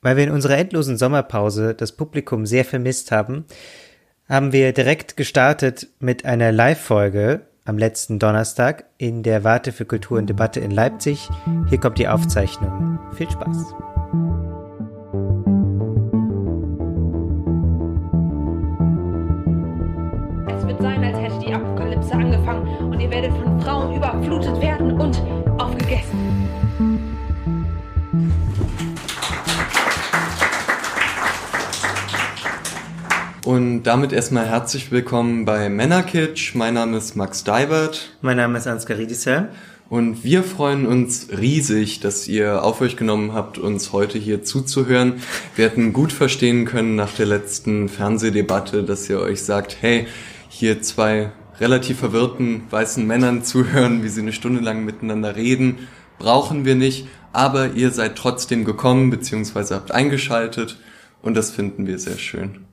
Weil wir in unserer endlosen Sommerpause das Publikum sehr vermisst haben, haben wir direkt gestartet mit einer Live-Folge am letzten Donnerstag in der Warte für Kultur und Debatte in Leipzig. Hier kommt die Aufzeichnung. Viel Spaß. Es wird sein, als hätte die Apokalypse angefangen und ihr werdet von Frauen überflutet werden und Und damit erstmal herzlich willkommen bei Männerkitsch. Mein Name ist Max Deibert. Mein Name ist Ansgar Riedisser. Und wir freuen uns riesig, dass ihr auf euch genommen habt, uns heute hier zuzuhören. Wir hätten gut verstehen können nach der letzten Fernsehdebatte, dass ihr euch sagt, hey, hier zwei relativ verwirrten weißen Männern zuhören, wie sie eine Stunde lang miteinander reden, brauchen wir nicht. Aber ihr seid trotzdem gekommen, beziehungsweise habt eingeschaltet. Und das finden wir sehr schön.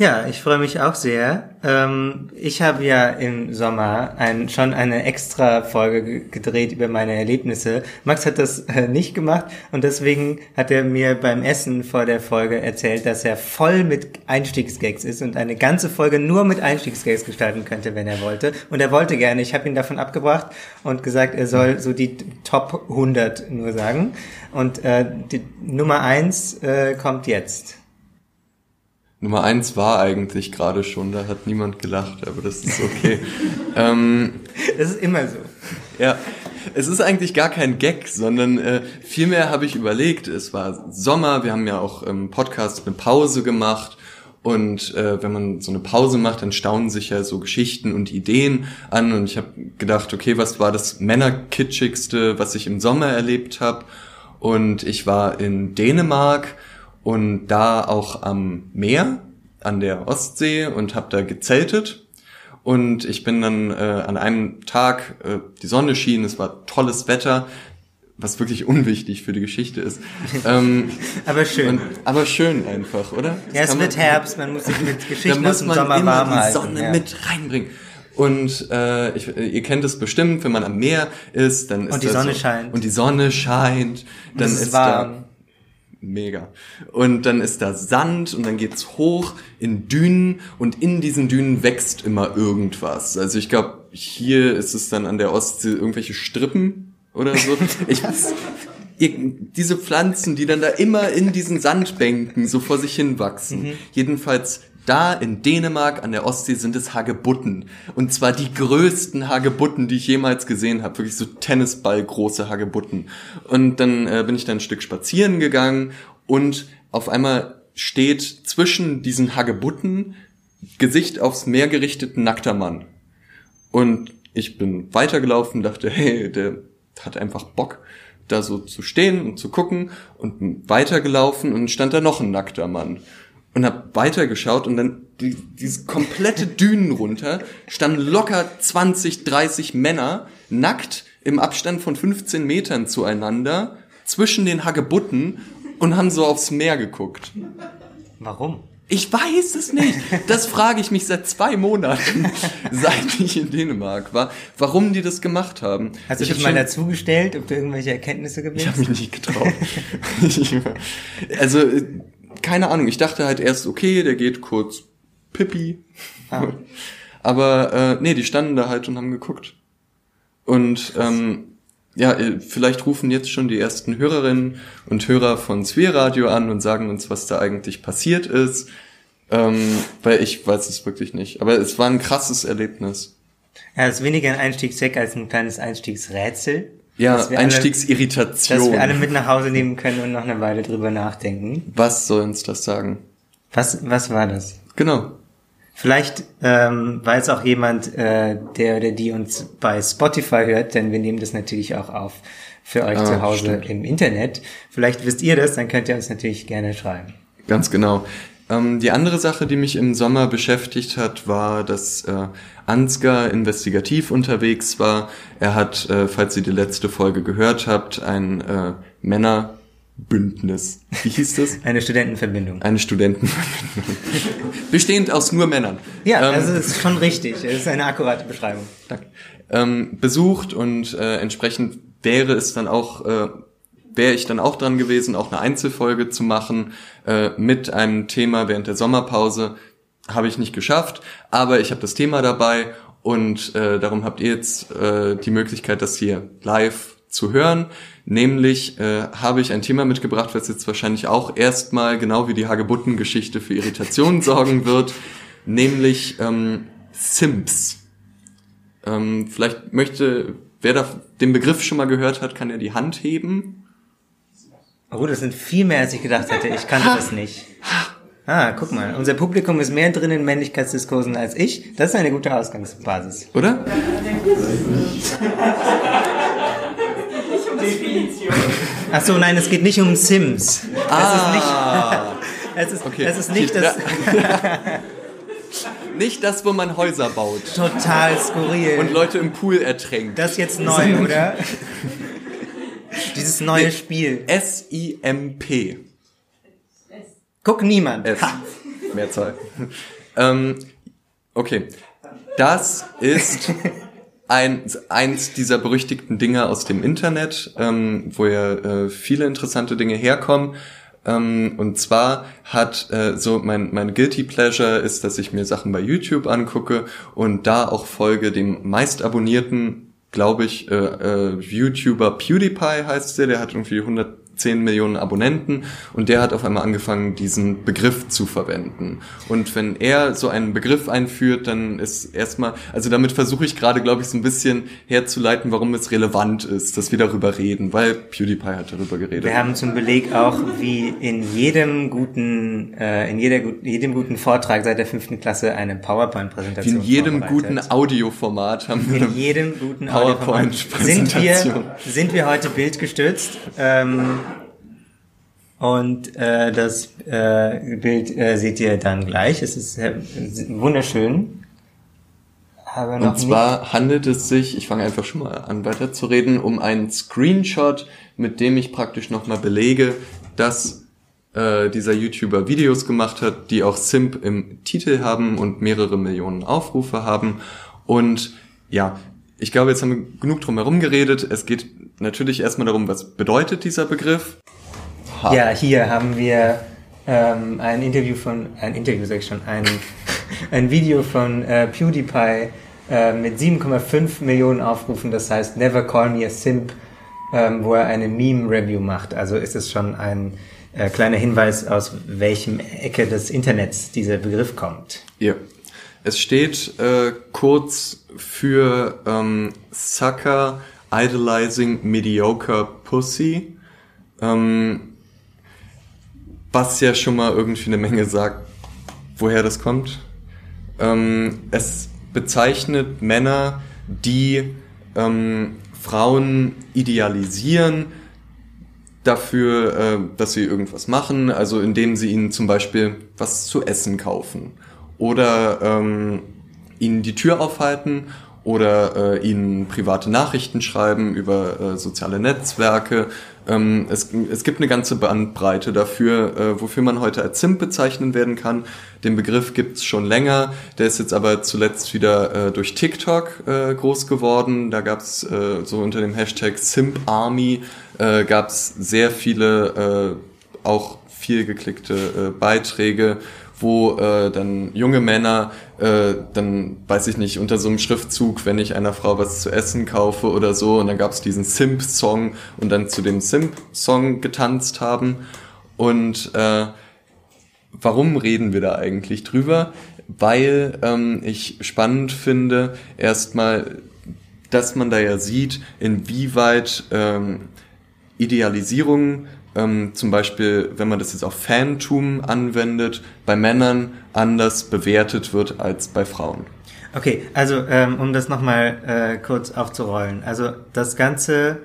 Ja, ich freue mich auch sehr. Ähm, ich habe ja im Sommer ein, schon eine extra Folge gedreht über meine Erlebnisse. Max hat das äh, nicht gemacht und deswegen hat er mir beim Essen vor der Folge erzählt, dass er voll mit Einstiegsgags ist und eine ganze Folge nur mit Einstiegsgags gestalten könnte, wenn er wollte. Und er wollte gerne. Ich habe ihn davon abgebracht und gesagt, er soll so die Top 100 nur sagen. Und äh, die Nummer eins äh, kommt jetzt. Nummer eins war eigentlich gerade schon, da hat niemand gelacht, aber das ist okay. ähm, das ist immer so. Ja, es ist eigentlich gar kein Gag, sondern äh, vielmehr habe ich überlegt, es war Sommer, wir haben ja auch im Podcast eine Pause gemacht und äh, wenn man so eine Pause macht, dann staunen sich ja so Geschichten und Ideen an und ich habe gedacht, okay, was war das Männerkitschigste, was ich im Sommer erlebt habe? Und ich war in Dänemark und da auch am Meer an der Ostsee und habe da gezeltet und ich bin dann äh, an einem Tag, äh, die Sonne schien, es war tolles Wetter, was wirklich unwichtig für die Geschichte ist. Ähm, aber schön. Und, aber schön einfach, oder? Ja, es wird Herbst, man muss sich mit Geschichten aus dem Sommer warm halten. die Sonne ja. mit reinbringen. Und äh, ich, ihr kennt es bestimmt, wenn man am Meer ist, dann ist und die Sonne so, scheint und die Sonne scheint, dann ist, ist warm. Mega. Und dann ist da Sand und dann geht's hoch in Dünen und in diesen Dünen wächst immer irgendwas. Also ich glaube, hier ist es dann an der Ostsee irgendwelche Strippen oder so. Ich, diese Pflanzen, die dann da immer in diesen Sandbänken so vor sich hin wachsen. Mhm. Jedenfalls da in Dänemark an der Ostsee sind es Hagebutten. Und zwar die größten Hagebutten, die ich jemals gesehen habe. Wirklich so Tennisballgroße Hagebutten. Und dann äh, bin ich da ein Stück spazieren gegangen und auf einmal steht zwischen diesen Hagebutten Gesicht aufs Meer gerichtet nackter Mann. Und ich bin weitergelaufen, dachte, hey, der hat einfach Bock, da so zu stehen und zu gucken und weitergelaufen und stand da noch ein nackter Mann und hab weitergeschaut und dann die, diese komplette Dünen runter standen locker 20, 30 Männer nackt im Abstand von 15 Metern zueinander zwischen den Hagebutten und haben so aufs Meer geguckt. Warum? Ich weiß es nicht. Das frage ich mich seit zwei Monaten, seit ich in Dänemark war, warum die das gemacht haben. Hast du dich mal dazugestellt, ob du irgendwelche Erkenntnisse gewinnst? Ich habe mich nicht getraut. also keine Ahnung, ich dachte halt erst, okay, der geht kurz Pippi. Ah. Aber äh, nee, die standen da halt und haben geguckt. Und ähm, ja, äh, vielleicht rufen jetzt schon die ersten Hörerinnen und Hörer von Radio an und sagen uns, was da eigentlich passiert ist. Ähm, weil ich weiß es wirklich nicht. Aber es war ein krasses Erlebnis. Ja, es ist weniger ein Einstiegsweg als ein kleines Einstiegsrätsel. Ja, Einstiegsirritation. Alle, dass wir alle mit nach Hause nehmen können und noch eine Weile drüber nachdenken. Was soll uns das sagen? Was, was war das? Genau. Vielleicht ähm, weiß auch jemand, äh, der oder die uns bei Spotify hört, denn wir nehmen das natürlich auch auf für euch ah, zu Hause stimmt. im Internet. Vielleicht wisst ihr das, dann könnt ihr uns natürlich gerne schreiben. Ganz genau. Ähm, die andere Sache, die mich im Sommer beschäftigt hat, war, dass äh, Ansgar investigativ unterwegs war. Er hat, äh, falls ihr die letzte Folge gehört habt, ein äh, Männerbündnis. Wie hieß das? Eine Studentenverbindung. Eine Studentenverbindung. Bestehend aus nur Männern. Ja, ähm, also das ist schon richtig. Das ist eine akkurate Beschreibung. Danke. Ähm, besucht und äh, entsprechend wäre es dann auch äh, wäre ich dann auch dran gewesen, auch eine Einzelfolge zu machen äh, mit einem Thema während der Sommerpause. Habe ich nicht geschafft, aber ich habe das Thema dabei und äh, darum habt ihr jetzt äh, die Möglichkeit, das hier live zu hören. Nämlich äh, habe ich ein Thema mitgebracht, was jetzt wahrscheinlich auch erstmal, genau wie die Hagebutten-Geschichte, für Irritationen sorgen wird, nämlich ähm, Sims. Ähm, vielleicht möchte, wer da den Begriff schon mal gehört hat, kann er die Hand heben. Oh, das sind viel mehr, als ich gedacht hätte. Ich kannte das nicht. Ah, guck mal, unser Publikum ist mehr drin in Männlichkeitsdiskursen als ich. Das ist eine gute Ausgangsbasis. Oder? Ach so, nein, es geht nicht um Sims. Ah. Es ist nicht, es ist, okay. es ist nicht das... nicht das, wo man Häuser baut. Total skurril. Und Leute im Pool ertränkt. Das ist jetzt neu, oder? Dieses neue Nee. Spiel. S-I-M-P. Guck niemand. S. Ha. Mehrzahl. ähm, okay. Das ist ein, eins dieser berüchtigten Dinge aus dem Internet, ähm, wo ja äh, viele interessante Dinge herkommen. Ähm, und zwar hat äh, so mein, mein Guilty Pleasure ist, dass ich mir Sachen bei YouTube angucke und da auch folge dem meist abonnierten, glaube ich, äh, äh, YouTuber PewDiePie heißt der, der hat irgendwie 110 Millionen Abonnenten und der hat auf einmal angefangen, diesen Begriff zu verwenden. Und wenn er so einen Begriff einführt, dann ist erstmal, also damit versuche ich gerade, glaube ich, so ein bisschen herzuleiten, warum es relevant ist, dass wir darüber reden, weil PewDiePie hat darüber geredet. Wir haben zum Beleg auch, wie in jedem guten, äh, in jeder, jedem guten Vortrag seit der fünften Klasse eine Wie PowerPoint-Präsentation in jedem guten Audioformat haben wir In jedem guten PowerPoint-Präsentation. Sind wir, sind wir heute bildgestützt? Ähm, und äh, das äh, Bild äh, seht ihr dann gleich. Es ist äh, wunderschön. Aber noch Und zwar handelt es sich, ich fange einfach schon mal an weiterzureden, um einen Screenshot, mit dem ich praktisch nochmal belege, dass äh, dieser YouTuber Videos gemacht hat, die auch Simp im Titel haben und mehrere Millionen Aufrufe haben. Und ja, ich glaube, jetzt haben wir genug drum herum geredet. Es geht natürlich erstmal darum, was bedeutet dieser Begriff. Nicht, ja, hier haben wir ähm, ein Interview von, ein Interview sag ich schon, ein, ein Video von äh, PewDiePie äh, mit 7,5 Millionen Aufrufen. Das heißt Never Call Me a Simp, ähm, wo er eine Meme-Review macht. Also ist es schon ein äh, kleiner Hinweis, aus welchem Ecke des Internets dieser Begriff kommt. Ja. Es steht äh, kurz für ähm, Sucker Idolizing Mediocre Pussy, ähm, was ja schon mal irgendwie eine Menge sagt, woher das kommt. Ähm, es bezeichnet Männer, die ähm, Frauen idealisieren, dafür, äh, dass sie irgendwas machen, also indem sie ihnen zum Beispiel was zu essen kaufen oder ähm, ihnen die Tür aufhalten oder äh, ihnen private Nachrichten schreiben über äh, soziale Netzwerke. Ähm, es, es gibt eine ganze Bandbreite dafür, äh, wofür man heute als Simp bezeichnen werden kann. Den Begriff gibt's schon länger, der ist jetzt aber zuletzt wieder äh, durch TikTok äh, groß geworden. Da gab's äh, so unter dem Hashtag Simp Army äh, gab's sehr viele äh, auch viel geklickte Beiträge, wo äh, dann junge Männer äh, dann, weiß ich nicht, unter so einem Schriftzug, wenn ich einer Frau was zu essen kaufe oder so, und dann gab's diesen Simp-Song und dann zu dem Simp-Song getanzt haben. Und äh, warum reden wir da eigentlich drüber? Weil ähm, ich spannend finde, erstmal, dass man da ja sieht, inwieweit ähm, Idealisierung, ähm, zum Beispiel, wenn man das jetzt auf Fantum anwendet, bei Männern anders bewertet wird als bei Frauen. Okay, also ähm, um das nochmal äh, kurz aufzurollen. Also das Ganze,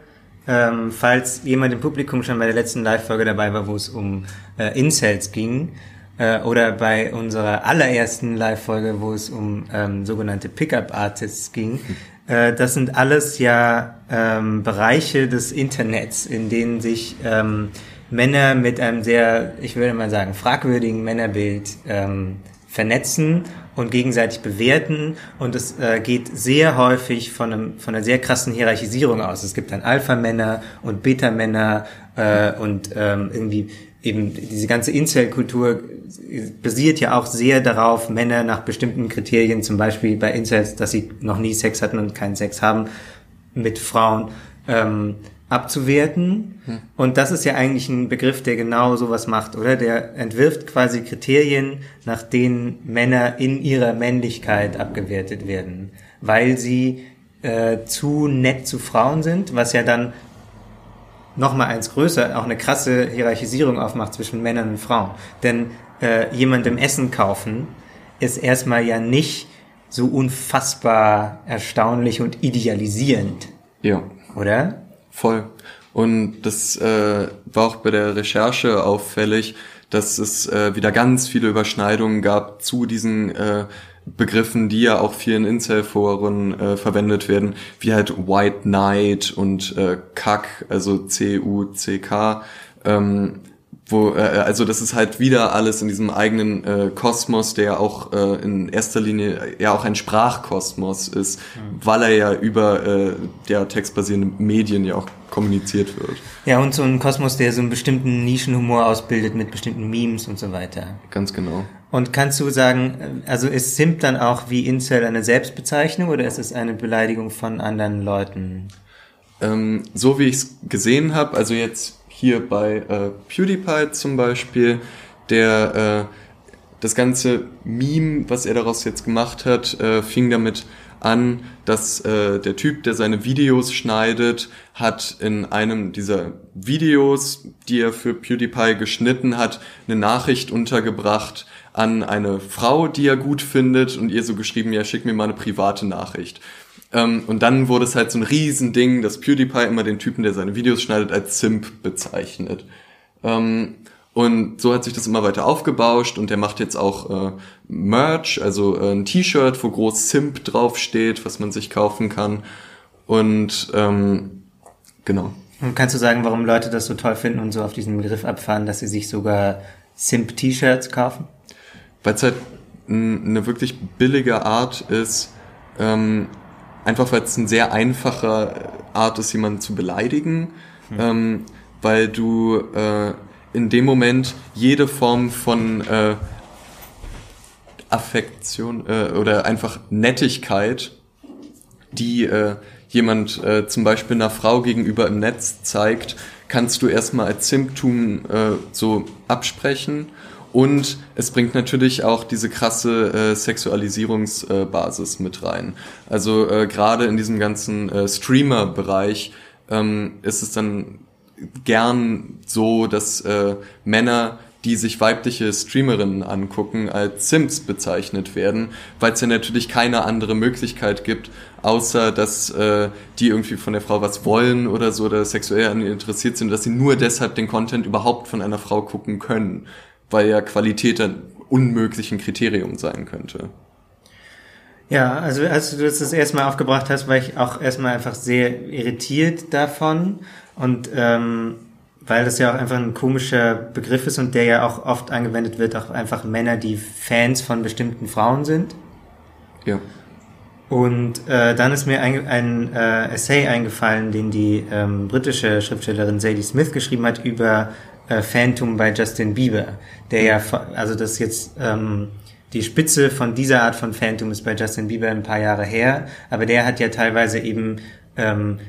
ähm, falls jemand im Publikum schon bei der letzten Live-Folge dabei war, wo es um äh, Incels ging, äh, oder bei unserer allerersten Live-Folge, wo es um ähm, sogenannte Pickup-Artists ging, äh, das sind alles ja ähm, Bereiche des Internets, in denen sich ähm, Männer mit einem sehr, ich würde mal sagen, fragwürdigen Männerbild ähm, vernetzen und gegenseitig bewerten und es äh, geht sehr häufig von, einem, von einer sehr krassen Hierarchisierung aus. Es gibt dann Alpha-Männer und Beta-Männer äh, und ähm, irgendwie eben diese ganze Incel-Kultur basiert ja auch sehr darauf, Männer nach bestimmten Kriterien, zum Beispiel bei Incels, dass sie noch nie Sex hatten und keinen Sex haben, mit Frauen ähm, abzuwerten. Hm. Und das ist ja eigentlich ein Begriff, der genau sowas macht, oder? Der entwirft quasi Kriterien, nach denen Männer in ihrer Männlichkeit abgewertet werden, weil sie äh, zu nett zu Frauen sind, was ja dann nochmal eins größer, auch eine krasse Hierarchisierung aufmacht zwischen Männern und Frauen. Denn äh, jemandem Essen kaufen ist erstmal ja nicht so unfassbar erstaunlich und idealisierend. Ja. Oder? Voll. Und das äh, war auch bei der Recherche auffällig, dass es äh, wieder ganz viele Überschneidungen gab zu diesen äh, Begriffen, die ja auch vielen Incel-Foren äh, verwendet werden, wie halt White Knight und äh, Kack, also C-U-C-K. Ähm, wo äh, also das ist halt wieder alles in diesem eigenen äh, Kosmos, der auch äh, in erster Linie ja auch ein Sprachkosmos ist, mhm. weil er ja über äh, ja textbasierende Medien ja auch kommuniziert wird. Ja, und so ein Kosmos, der so einen bestimmten Nischenhumor ausbildet mit bestimmten Memes und so weiter. Ganz genau. Und kannst du sagen, also ist Simp dann auch wie Incel eine Selbstbezeichnung oder ist es eine Beleidigung von anderen Leuten? Ähm, so wie ich es gesehen habe, also jetzt hier bei äh, PewDiePie zum Beispiel, der äh, das ganze Meme, was er daraus jetzt gemacht hat, äh, fing damit an, dass äh, der Typ, der seine Videos schneidet, hat in einem dieser Videos, die er für PewDiePie geschnitten hat, eine Nachricht untergebracht an eine Frau, die er gut findet und ihr so geschrieben, ja, schick mir mal eine private Nachricht. Ähm, und dann wurde es halt so ein Riesending, dass PewDiePie immer den Typen, der seine Videos schneidet, als Simp bezeichnet. Ähm, und so hat sich das immer weiter aufgebauscht und der macht jetzt auch äh, Merch, also äh, ein T-Shirt, wo groß Simp draufsteht, was man sich kaufen kann. Und ähm, genau. Und kannst du sagen, warum Leute das so toll finden und so auf diesen Begriff abfahren, dass sie sich sogar Simp-T-Shirts kaufen? Weil es halt eine wirklich billige Art ist, ähm, einfach weil es eine sehr einfache Art ist, jemanden zu beleidigen, hm. ähm, weil du äh, in dem Moment jede Form von äh, Affektion äh, oder einfach Nettigkeit, die äh, jemand äh, zum Beispiel einer Frau gegenüber im Netz zeigt, kannst du erstmal als Symptom äh, so absprechen und es bringt natürlich auch diese krasse äh, Sexualisierungsbasis äh, mit rein. Also äh, gerade in diesem ganzen äh, Streamer-Bereich ähm, ist es dann gern so, dass Männer die sich weibliche Streamerinnen angucken, als Sims bezeichnet werden, weil es ja natürlich keine andere Möglichkeit gibt, außer dass äh, die irgendwie von der Frau was wollen oder so oder sexuell an ihr interessiert sind, dass sie nur deshalb den Content überhaupt von einer Frau gucken können weil ja Qualität ein unmöglichen Kriterium sein könnte. Ja, also als du das das erste Mal aufgebracht hast, war ich auch erstmal einfach sehr irritiert davon und ähm, weil das ja auch einfach ein komischer Begriff ist und der ja auch oft angewendet wird, auch einfach Männer, die Fans von bestimmten Frauen sind. Ja. Und äh, dann ist mir ein, ein äh, Essay eingefallen, den die ähm, britische Schriftstellerin Sadie Smith geschrieben hat über äh, Phantom bei Justin Bieber, der ja, also das jetzt ähm, die Spitze von dieser Art von Phantom ist bei Justin Bieber ein paar Jahre her, aber der hat ja teilweise eben ähm,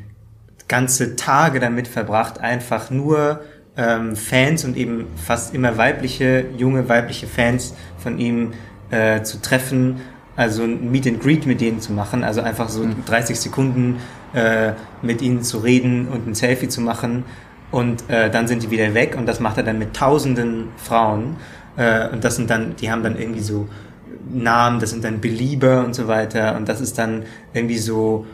ganze Tage damit verbracht, einfach nur ähm, Fans und eben fast immer weibliche, junge weibliche Fans von ihm äh, zu treffen, also ein Meet and Greet mit denen zu machen, also einfach so 30 mhm. Sekunden äh, mit ihnen zu reden und ein Selfie zu machen. Und äh, dann sind die wieder weg. Und das macht er dann mit tausenden Frauen. Äh, und das sind dann, die haben dann irgendwie so Namen, das sind dann Belieber und so weiter. Und das ist dann irgendwie so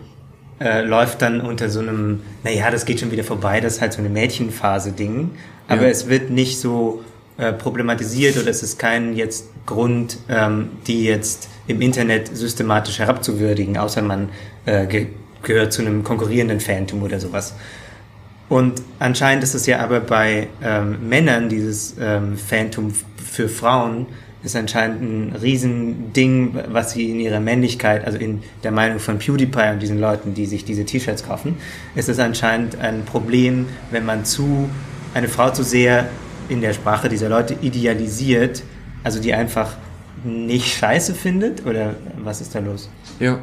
äh, läuft dann unter so einem, naja, das geht schon wieder vorbei, das ist halt so eine Mädchenphase-Ding, aber ja. es wird nicht so äh, problematisiert oder es ist kein jetzt Grund, ähm, die jetzt im Internet systematisch herabzuwürdigen, außer man äh, ge gehört zu einem konkurrierenden Phantom oder sowas. Und anscheinend ist es ja aber bei ähm, Männern, dieses ähm, Phantom für Frauen, ist anscheinend ein Riesending, was sie in ihrer Männlichkeit, also in der Meinung von PewDiePie und diesen Leuten, die sich diese T-Shirts kaufen, ist es anscheinend ein Problem, wenn man zu eine Frau zu sehr in der Sprache dieser Leute idealisiert, also die einfach nicht scheiße findet? Oder was ist da los? Ja,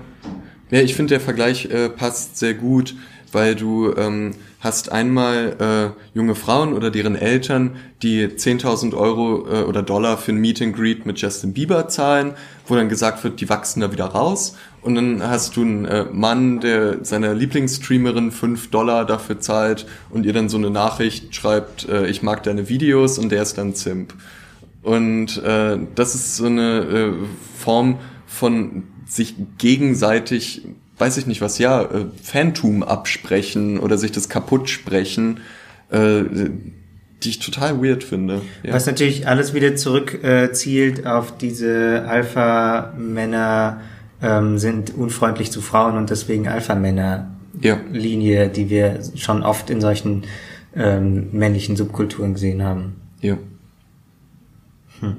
ja ich finde der Vergleich äh, passt sehr gut, weil du ähm, hast einmal äh, junge Frauen oder deren Eltern, die 10.000 Euro äh, oder Dollar für ein Meet and Greet mit Justin Bieber zahlen, wo dann gesagt wird, die wachsen da wieder raus. Und dann hast du einen äh, Mann, der seiner Lieblingsstreamerin 5 Dollar dafür zahlt und ihr dann so eine Nachricht schreibt, äh, ich mag deine Videos und der ist dann Zimp. Und äh, das ist so eine äh, Form von sich gegenseitig weiß ich nicht was, ja, äh, Phantom absprechen oder sich das kaputt sprechen, äh, die ich total weird finde. Ja. Was natürlich alles wieder zurück äh, zielt auf diese Alpha-Männer ähm, sind unfreundlich zu Frauen und deswegen Alpha-Männer-Linie, ja. die wir schon oft in solchen ähm, männlichen Subkulturen gesehen haben. Ja. Hm.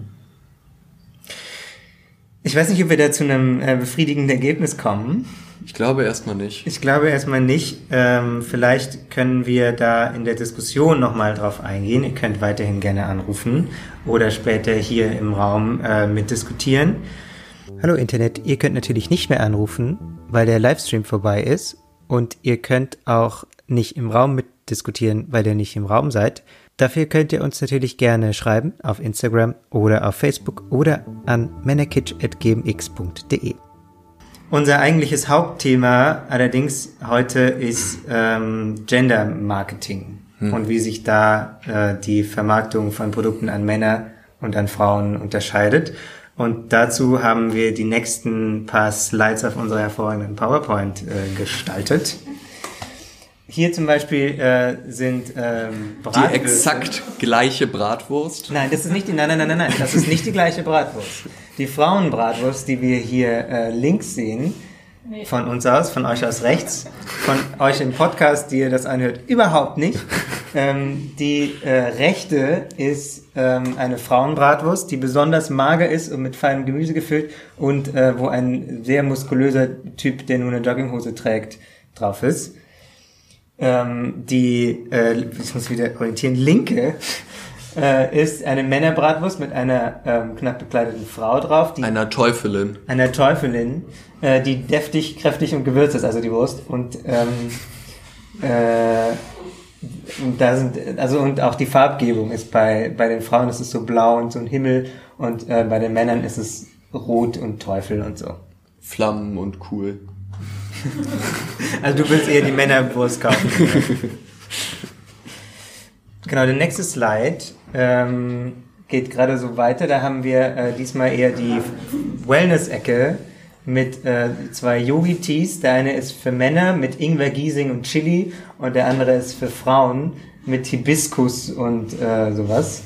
Ich weiß nicht, ob wir da zu einem äh, befriedigenden Ergebnis kommen. Ich glaube erstmal nicht. Ich glaube erstmal nicht. Ähm, vielleicht können wir da in der Diskussion nochmal drauf eingehen. Ihr könnt weiterhin gerne anrufen oder später hier im Raum äh, mitdiskutieren. Hallo Internet, ihr könnt natürlich nicht mehr anrufen, weil der Livestream vorbei ist und ihr könnt auch nicht im Raum mitdiskutieren, weil ihr nicht im Raum seid. Dafür könnt ihr uns natürlich gerne schreiben auf Instagram oder auf Facebook oder an männerkitsch.gmx.de. Unser eigentliches Hauptthema allerdings heute ist ähm, Gender Marketing hm. und wie sich da äh, die Vermarktung von Produkten an Männer und an Frauen unterscheidet. Und dazu haben wir die nächsten paar Slides auf unserer hervorragenden PowerPoint äh, gestaltet. Hier zum Beispiel äh, sind ähm, Bratwürste. Die exakt gleiche Bratwurst? Nein, das ist nicht die, nein, nein, nein, nein, das ist nicht die gleiche Bratwurst. Die Frauenbratwurst, die wir hier äh, links sehen, von uns aus, von euch aus rechts, von euch im Podcast, die ihr das anhört, überhaupt nicht. Ähm, die äh, rechte ist ähm, eine Frauenbratwurst, die besonders mager ist und mit feinem Gemüse gefüllt und äh, wo ein sehr muskulöser Typ, der nur eine Jogginghose trägt, drauf ist. Ähm, die, äh, ich muss wieder orientieren, linke äh, ist eine Männerbratwurst mit einer ähm, knapp bekleideten Frau drauf. Die, einer Teufelin. Einer Teufelin, äh, die deftig, kräftig und gewürzt ist, also die Wurst. Und ähm, äh, da sind, also und auch die Farbgebung ist bei, bei den Frauen ist es so blau und so ein Himmel und äh, bei den Männern ist es rot und Teufel und so. Flammen und cool. also du willst eher die Männerwurst kaufen. genau, der nächste Slide ähm, geht gerade so weiter. Da haben wir äh, diesmal eher die Wellness-Ecke mit äh, zwei Yogi-Teas. Der eine ist für Männer mit Ingwer, Giesing und Chili und der andere ist für Frauen mit Hibiskus und äh, sowas.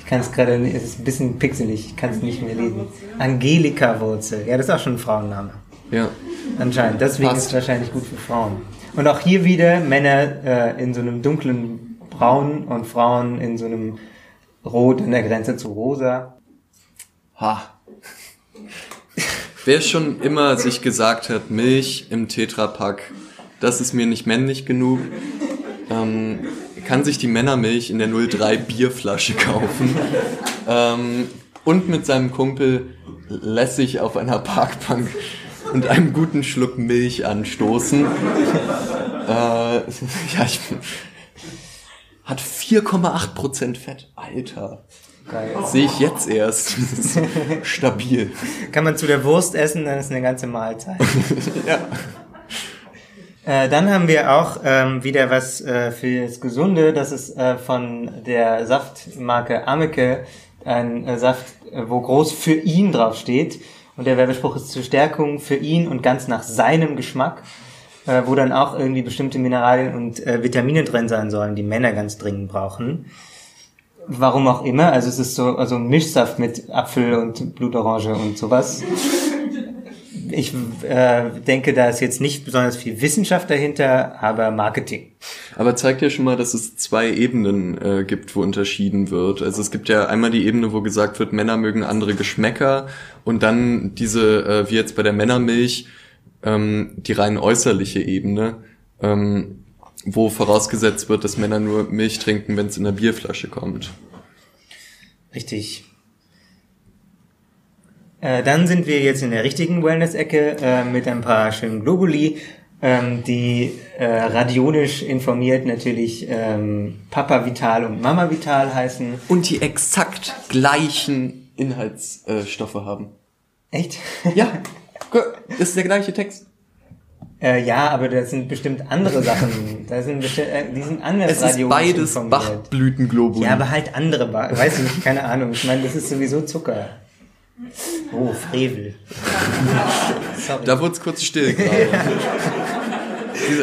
Ich kann es gerade, es ist ein bisschen pixelig, ich kann es nicht mehr lesen. Angelika-Wurzel, ja, das ist auch schon ein Frauenname. Ja. Anscheinend, deswegen Passt. ist es wahrscheinlich gut für Frauen. Und auch hier wieder Männer äh, in so einem dunklen Braun und Frauen in so einem Rot an der Grenze zu Rosa. Ha. Wer schon immer sich gesagt hat, Milch im Tetrapack, das ist mir nicht männlich genug, ähm, kann sich die Männermilch in der 03 Bierflasche kaufen ähm, und mit seinem Kumpel lässig auf einer Parkbank und einem guten Schluck Milch anstoßen. äh, ja, ich, hat 4,8% Fett. Alter. Geil. Sehe ich jetzt erst. stabil. Kann man zu der Wurst essen, dann ist eine ganze Mahlzeit. ja. Äh, dann haben wir auch ähm, wieder was äh, fürs Gesunde. Das ist äh, von der Saftmarke Ameke. Ein äh, Saft, äh, wo groß für ihn draufsteht. Und der Werbespruch ist zur Stärkung für ihn und ganz nach seinem Geschmack äh, wo dann auch irgendwie bestimmte Mineralien und äh, Vitamine drin sein sollen, die Männer ganz dringend brauchen. Warum auch immer, also es ist so also Mischsaft mit Apfel und Blutorange und sowas. Ich äh, denke, da ist jetzt nicht besonders viel Wissenschaft dahinter, aber Marketing. Aber zeigt ja schon mal, dass es zwei Ebenen äh, gibt, wo unterschieden wird. Also es gibt ja einmal die Ebene, wo gesagt wird, Männer mögen andere Geschmäcker und dann diese, äh, wie jetzt bei der Männermilch, ähm, die rein äußerliche Ebene, ähm, wo vorausgesetzt wird, dass Männer nur Milch trinken, wenn es in der Bierflasche kommt. Richtig. Äh, dann sind wir jetzt in der richtigen Wellness-Ecke äh, mit ein paar schönen Globuli, ähm, die äh, radionisch informiert natürlich ähm, Papa Vital und Mama Vital heißen. Und die exakt gleichen Inhaltsstoffe haben. Echt? Ja, das ist der gleiche Text. Äh, ja, aber das sind bestimmt andere Sachen. Da sind bestimmt, äh, die sind anders Es ist beides Bachblütenglobuli. Ja, aber halt andere, weiß ich nicht, keine Ahnung. Ich meine, das ist sowieso Zucker. Oh, Frevel. Sorry. Da wurde es kurz still gerade.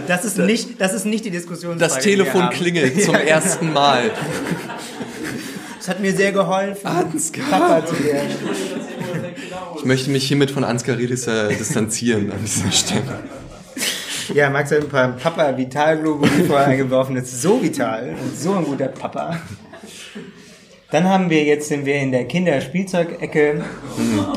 Das ist nicht, das ist nicht die Diskussion. Das Telefon klingelt zum ersten Mal. Das hat mir sehr geholfen, Ansgar. Papa zu werden. Ich möchte mich hiermit von Ansgar Riedisser distanzieren an dieser Stelle. Ja, Max hat ein paar Papa Vital Globuli vorher eingeworfen. Das ist so vital und so ein guter Papa. Dann haben wir jetzt sind wir in der Kinderspielzeugecke,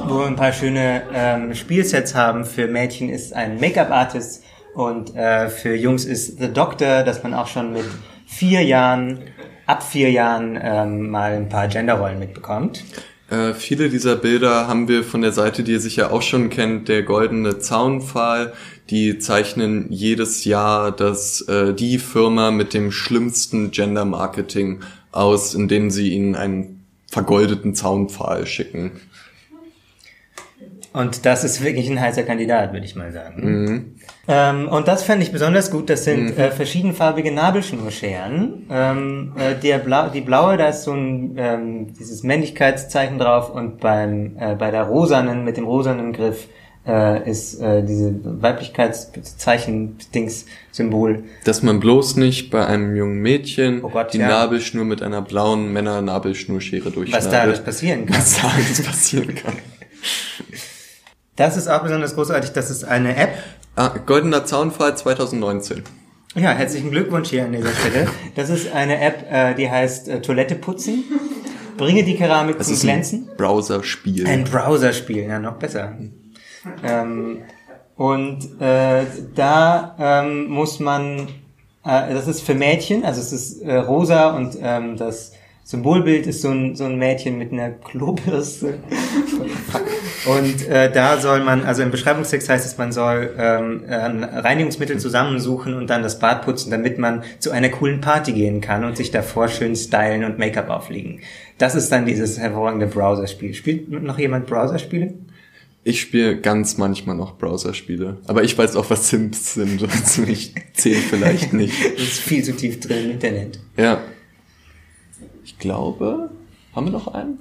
wo wir ein paar schöne ähm, Spielsets haben. Für Mädchen ist ein Make-up-Artist und äh, für Jungs ist The Doctor, dass man auch schon mit vier Jahren, ab vier Jahren ähm, mal ein paar Genderrollen mitbekommt. Äh, viele dieser Bilder haben wir von der Seite, die ihr sicher auch schon kennt, der goldene Zaunpfahl. Die zeichnen jedes Jahr das, äh, die Firma mit dem schlimmsten Gender-Marketing aus, indem sie ihnen einen vergoldeten Zaunpfahl schicken. Und das ist wirklich ein heißer Kandidat, würde ich mal sagen. Mhm. Ähm, und das fand ich besonders gut. Das sind mhm. äh, verschiedenfarbige Nabelschnurscheren. Ähm, äh, der Blau, die blaue, da ist so ein ähm, dieses Männlichkeitszeichen drauf und beim äh, bei der rosanen mit dem rosanen Griff äh, ist äh, diese Weiblichkeitszeichen-Dings-Symbol. Dass man bloß nicht bei einem jungen Mädchen oh Gott, die ja. Nabelschnur mit einer blauen Männer-Nabelschnurschere durchschneidet. Was da alles passieren kann. Was da alles passieren kann. Das ist auch besonders großartig. Das ist eine App. Ah, Goldener Zaunfall 2019. Ja, herzlichen Glückwunsch hier an dieser Stelle. Das ist eine App, äh, die heißt äh, Toilette putzen. Bringe die Keramik das zum Glänzen. Ein Browserspiel. Ein Browserspiel, ja, noch besser. Ähm, und äh, da ähm, muss man, äh, das ist für Mädchen, also es ist äh, rosa und ähm, das Symbolbild ist so ein, so ein Mädchen mit einer Klobürste. und äh, da soll man, also im Beschreibungstext heißt es, man soll ähm, ein Reinigungsmittel zusammensuchen und dann das Bad putzen, damit man zu einer coolen Party gehen kann und sich davor schön stylen und Make-up auflegen. Das ist dann dieses hervorragende Browserspiel. Spielt noch jemand Browserspiele? Ich spiele ganz manchmal noch Browser-Spiele. Aber ich weiß auch, was Sims sind. Also ich zähle vielleicht nicht. das ist viel zu tief drin im Internet. Ja. Ich glaube, haben wir noch einen?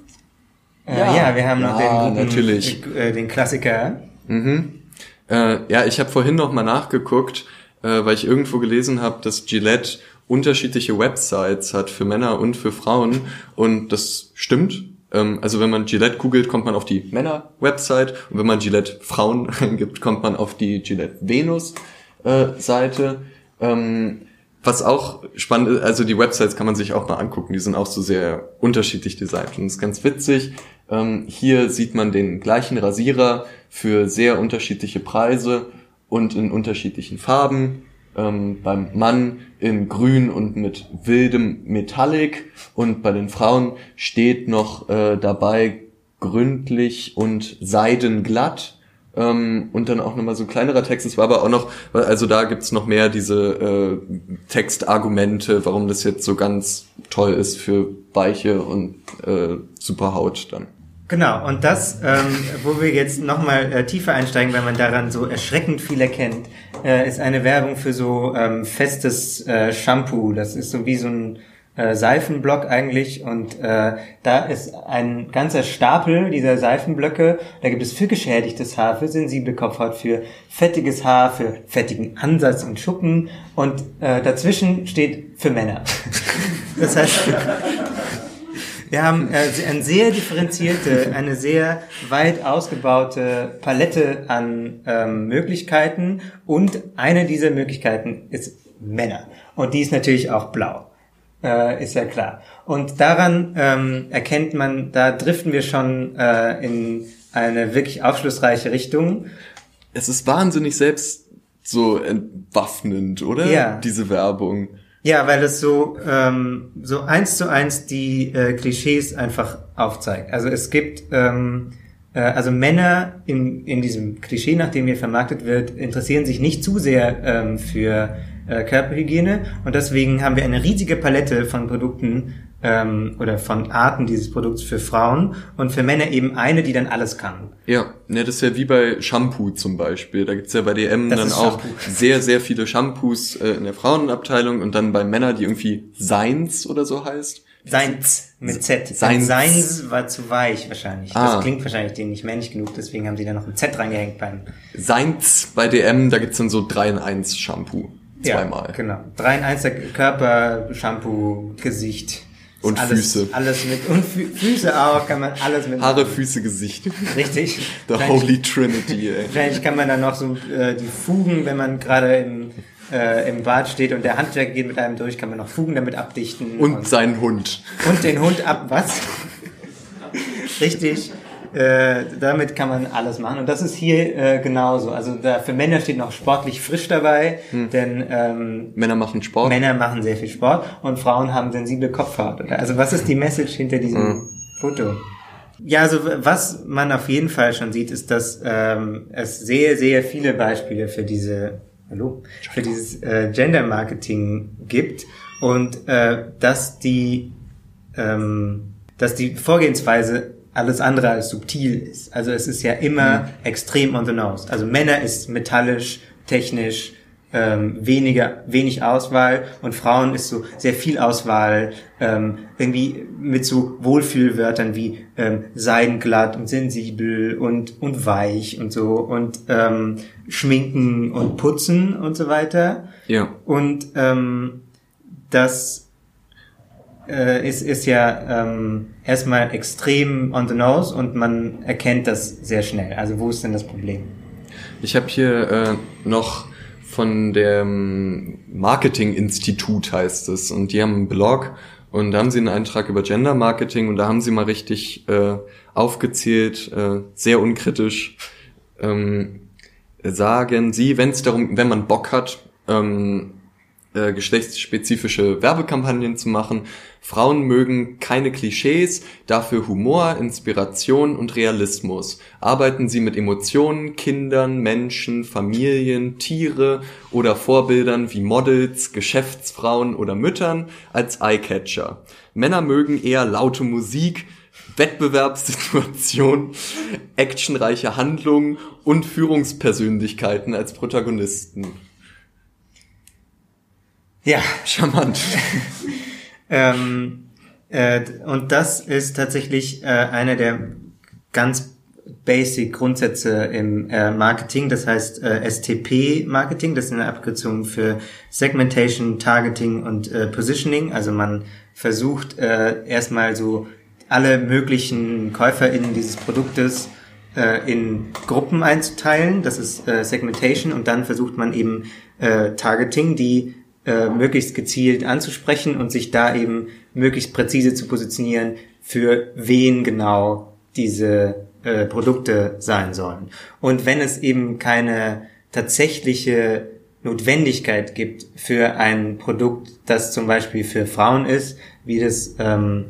Äh, ja. ja. wir haben noch ja, den, natürlich. Äh, den Klassiker. Mhm. Äh, ja, ich habe vorhin noch mal nachgeguckt, äh, weil ich irgendwo gelesen habe, dass Gillette unterschiedliche Websites hat für Männer und für Frauen. Und das stimmt. Ähm, also wenn man Gillette googelt, kommt man auf die Männer-Website und wenn man Gillette Frauen eingibt, kommt man auf die Gillette Venus-Seite. Ähm, was auch spannend ist, also die Websites kann man sich auch mal angucken, die sind auch so sehr unterschiedlich designt und das ist ganz witzig. Ähm, hier sieht man den gleichen Rasierer für sehr unterschiedliche Preise und in unterschiedlichen Farben ähm, beim Mann in grün und mit wildem Metallic und bei den Frauen steht noch äh, dabei gründlich und seidenglatt ähm, und dann auch nochmal so kleinerer Text. Es war aber auch noch, also da gibt's noch mehr diese äh, Textargumente, warum das jetzt so ganz toll ist für weiche und äh, super Haut dann. Genau, und das, ähm, wo wir jetzt nochmal äh, tiefer einsteigen, weil man daran so erschreckend viel erkennt, äh, ist eine Werbung für so ähm, festes äh, Shampoo. Das ist so wie so ein äh, Seifenblock eigentlich und äh, da ist ein ganzer Stapel dieser Seifenblöcke. Da gibt es für geschädigtes Haar, für sensible Kopfhaut, für fettiges Haar, für fettigen Ansatz und Schuppen und äh, dazwischen steht für Männer. das heißt, Wir haben äh, eine sehr differenzierte, eine sehr weit ausgebaute Palette an ähm, Möglichkeiten und eine dieser Möglichkeiten ist Männer. Und die ist natürlich auch blau. Äh, ist ja klar. Und daran ähm, erkennt man, da driften wir schon äh, in eine wirklich aufschlussreiche Richtung. Es ist wahnsinnig selbst so entwaffnend, oder? Ja. Diese Werbung. Ja, weil es so ähm, so eins zu eins die äh, Klischees einfach aufzeigt. Also es gibt ähm, äh, also Männer in in diesem Klischee, nach dem hier vermarktet wird, interessieren sich nicht zu sehr ähm, für äh, Körperhygiene und deswegen haben wir eine riesige Palette von Produkten ähm, oder von Arten dieses Produkts für Frauen und für Männer eben eine, die dann alles kann. Ja, ne, das ist ja wie bei Shampoo zum Beispiel. Da gibt's ja bei DM das dann auch sehr, sehr viele Shampoos äh, in der Frauenabteilung und dann bei Männern, die irgendwie Seins oder so heißt. Seins mit Z. Seins. Seins war zu weich wahrscheinlich. Ah. Das klingt wahrscheinlich denen nicht männlich genug, deswegen haben sie da noch ein Z reingehängt beim. Seins bei DM, da gibt's dann so 3 in 1 Shampoo. Zweimal. Ja, genau. 3 in 1 der Körper, Shampoo, Gesicht. Und alles, Füße. Alles mit, und Fü Füße auch, kann man alles mit. Haare, Füße, Gesicht. Richtig. The Holy Trinity, ey. Vielleicht kann man dann noch so äh, die Fugen, wenn man gerade im, äh, im Bad steht und der Handwerk geht mit einem durch, kann man noch Fugen damit abdichten. Und, und seinen Hund. Und den Hund ab, was? Richtig. Äh, damit kann man alles machen. Und das ist hier äh, genauso. Also da für Männer steht noch sportlich frisch dabei, hm. denn ähm, Männer machen Sport. Männer machen sehr viel Sport und Frauen haben sensible Kopfhaut. Also was ist die Message hinter diesem hm. Foto? Ja, also was man auf jeden Fall schon sieht, ist, dass ähm, es sehr, sehr viele Beispiele für diese Hallo, für dieses äh, Gender Marketing gibt und äh, dass die ähm, dass die Vorgehensweise alles andere als subtil ist. Also es ist ja immer mhm. extrem on the nose. Also Männer ist metallisch, technisch, ähm, weniger, wenig Auswahl und Frauen ist so sehr viel Auswahl, ähm, irgendwie mit so Wohlfühlwörtern wie ähm, seidenglatt und sensibel und, und weich und so und ähm, schminken und putzen und so weiter. Ja. Und ähm, das äh, ist, ist ja ähm, erstmal extrem on the nose und man erkennt das sehr schnell. Also wo ist denn das Problem? Ich habe hier äh, noch von dem Marketing-Institut heißt es und die haben einen Blog und da haben sie einen Eintrag über Gender Marketing und da haben sie mal richtig äh, aufgezählt, äh, sehr unkritisch, ähm, sagen sie, wenn es darum, wenn man Bock hat, ähm, äh, geschlechtsspezifische Werbekampagnen zu machen. Frauen mögen keine Klischees, dafür Humor, Inspiration und Realismus. Arbeiten sie mit Emotionen, Kindern, Menschen, Familien, Tiere oder Vorbildern wie Models, Geschäftsfrauen oder Müttern als Eyecatcher. Männer mögen eher laute Musik, Wettbewerbssituation, actionreiche Handlungen und Führungspersönlichkeiten als Protagonisten. Ja. Charmant. ähm, äh, und das ist tatsächlich äh, einer der ganz basic Grundsätze im äh, Marketing, das heißt äh, STP Marketing, das ist eine Abkürzung für Segmentation, Targeting und äh, Positioning. Also man versucht äh, erstmal so alle möglichen KäuferInnen dieses Produktes in Gruppen einzuteilen. Das ist Segmentation und dann versucht man eben Targeting, die äh, möglichst gezielt anzusprechen und sich da eben möglichst präzise zu positionieren, für wen genau diese äh, Produkte sein sollen. Und wenn es eben keine tatsächliche Notwendigkeit gibt für ein Produkt, das zum Beispiel für Frauen ist, wie das ähm,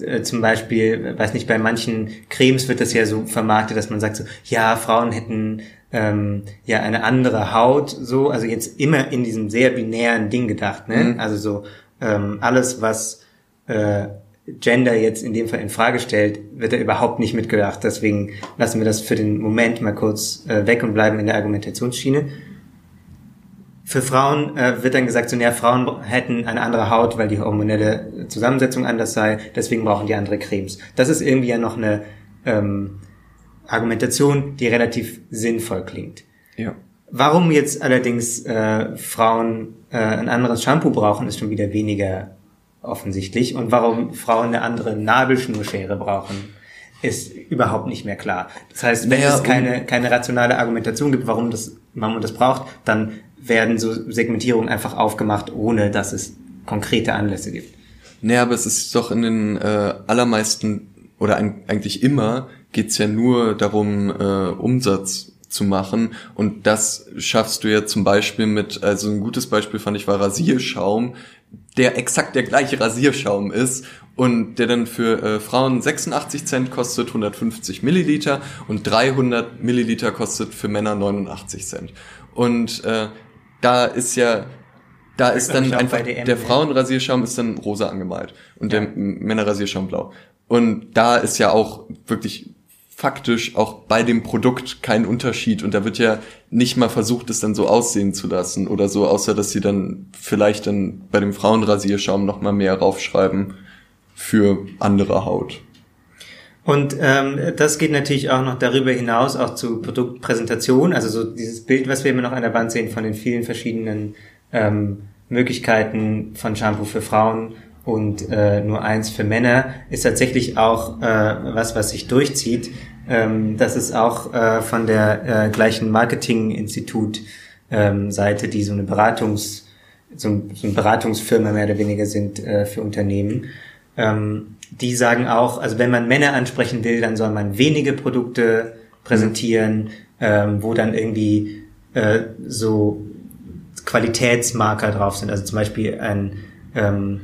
äh, zum Beispiel, weiß nicht, bei manchen Cremes wird das ja so vermarktet, dass man sagt so, ja, Frauen hätten ähm, ja eine andere Haut, so, also jetzt immer in diesem sehr binären Ding gedacht, ne? Mhm. Also so ähm, alles, was äh, Gender jetzt in dem Fall in Frage stellt, wird da überhaupt nicht mitgedacht. Deswegen lassen wir das für den Moment mal kurz äh, weg und bleiben in der Argumentationsschiene. Für Frauen äh, wird dann gesagt, so, ja, Frauen hätten eine andere Haut, weil die hormonelle Zusammensetzung anders sei, deswegen brauchen die andere Cremes. Das ist irgendwie ja noch eine ähm, Argumentation, die relativ sinnvoll klingt. Ja. Warum jetzt allerdings äh, Frauen äh, ein anderes Shampoo brauchen, ist schon wieder weniger offensichtlich. Und warum Frauen eine andere Nabelschnurschere brauchen, ist überhaupt nicht mehr klar. Das heißt, wenn naja, es keine, keine rationale Argumentation gibt, warum, das, man das braucht, dann werden so Segmentierungen einfach aufgemacht, ohne dass es konkrete Anlässe gibt. Naja, aber es ist doch in den äh, allermeisten oder ein, eigentlich immer geht's ja nur darum, äh, Umsatz zu machen. Und das schaffst du ja zum Beispiel mit, also ein gutes Beispiel fand ich war Rasierschaum, der exakt der gleiche Rasierschaum ist und der dann für äh, Frauen 86 Cent kostet, 150 Milliliter und 300 Milliliter kostet für Männer 89 Cent. Und äh, da ist ja da ist dann einfach der Frauenrasierschaum ist dann rosa angemalt und ja. der Männerrasierschaum blau. Und da ist ja auch wirklich faktisch auch bei dem Produkt kein Unterschied und da wird ja nicht mal versucht, es dann so aussehen zu lassen oder so, außer dass sie dann vielleicht dann bei dem Frauenrasierschaum noch mal mehr raufschreiben für andere Haut. Und ähm, das geht natürlich auch noch darüber hinaus auch zu Produktpräsentation, also so dieses Bild, was wir immer noch an der Wand sehen von den vielen verschiedenen ähm, Möglichkeiten von Shampoo für Frauen und äh, nur eins für Männer, ist tatsächlich auch äh, was, was sich durchzieht. Ähm, das ist auch äh, von der äh, gleichen Marketinginstitut ähm, die so eine Beratungs so, so eine Beratungsfirma mehr oder weniger sind äh, für Unternehmen. Ähm, die sagen auch, also wenn man Männer ansprechen will, dann soll man wenige Produkte präsentieren, ähm, wo dann irgendwie äh, so Qualitätsmarker drauf sind. Also zum Beispiel ein ähm,